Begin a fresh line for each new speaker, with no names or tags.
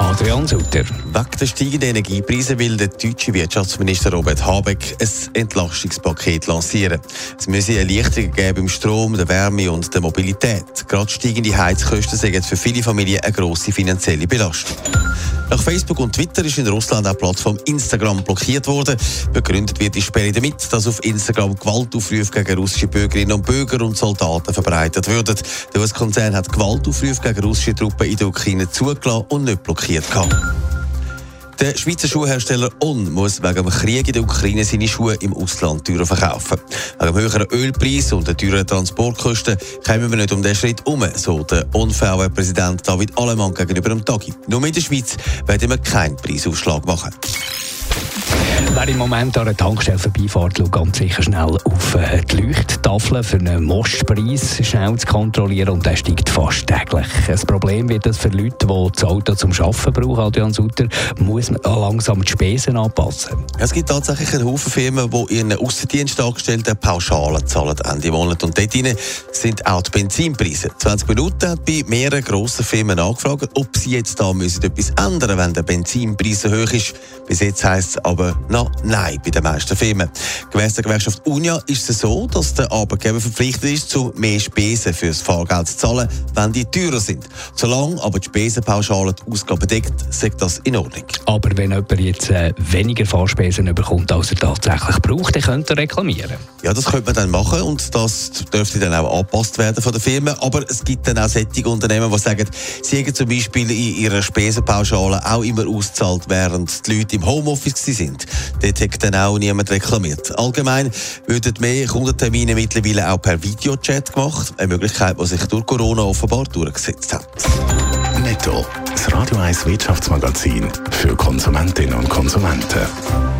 Adrian Sutter.
Wegen der steigenden Energiepreise will der deutsche Wirtschaftsminister Robert Habeck ein Entlastungspaket lancieren. Es müsse Erleichterungen geben im Strom, der Wärme und der Mobilität. Gerade steigende Heizkosten sind für viele Familien eine grosse finanzielle Belastung. Nach Facebook und Twitter ist in Russland auch die Plattform Instagram blockiert worden. Begründet wird die Sperre damit, dass auf Instagram Gewaltaufrufe gegen russische Bürgerinnen und Bürger und Soldaten verbreitet würden. Der US-Konzern hat Gewaltaufrufe gegen russische Truppen in der Ukraine zugelassen und nicht blockiert. Gehabt. Der Schweizer Schuhhersteller On muss wegen dem Krieg in der Ukraine seine Schuhe im Ausland teurer verkaufen. Wegen dem höheren Ölpreis und den teuren Transportkosten kommen wir nicht um den Schritt herum, so der On-VW-Präsident David Alemann gegenüber dem Tagi. Nur in der Schweiz werden wir keinen Preisaufschlag machen.
Wer im Moment an einer Tankstelle vorbeifährt, schaut ganz sicher schnell auf äh, die Leuchttafel für einen Mostpreis schnell zu kontrollieren und der steigt fast täglich. Ein Problem wird das für Leute, die das Auto zum Arbeiten brauchen, Adrian Sutter, muss man langsam die Spesen anpassen.
Es gibt tatsächlich einen Haufen Firmen, die ihren Aussendienst angestellten Pauschalen zahlen Ende Monat und dort sind auch die Benzinpreise. 20 Minuten hat bei mehreren grossen Firmen angefragt, ob sie jetzt da müssen etwas ändern wenn der Benzinpreis hoch ist. Bis jetzt heisst es aber noch Nein bei den meisten Firmen. Gemäss der Gewerkschaft Unia ist es so, dass der Arbeitgeber verpflichtet ist, zu mehr Spesen für das Fahrgeld zu zahlen, wenn die teurer sind. Solange aber die Spesenpauschale die Ausgaben deckt, sagt das in Ordnung.
Aber wenn jemand jetzt äh, weniger Fahrspesen bekommt, als er tatsächlich braucht, dann könnte er reklamieren.
Ja, das könnte man dann machen und das dürfte dann auch angepasst werden von der Firma. Aber es gibt dann auch solche Unternehmen, die sagen, sie haben zum Beispiel in ihrer Spesenpauschale auch immer ausgezahlt, während die Leute im Homeoffice sind. Dort hat dann auch niemand reklamiert. Allgemein würden mehr Kundentermine mittlerweile auch per Videochat gemacht. Eine Möglichkeit, die sich durch Corona offenbar durchgesetzt hat.
Netto, das Radio 1 Wirtschaftsmagazin für Konsumentinnen und Konsumenten.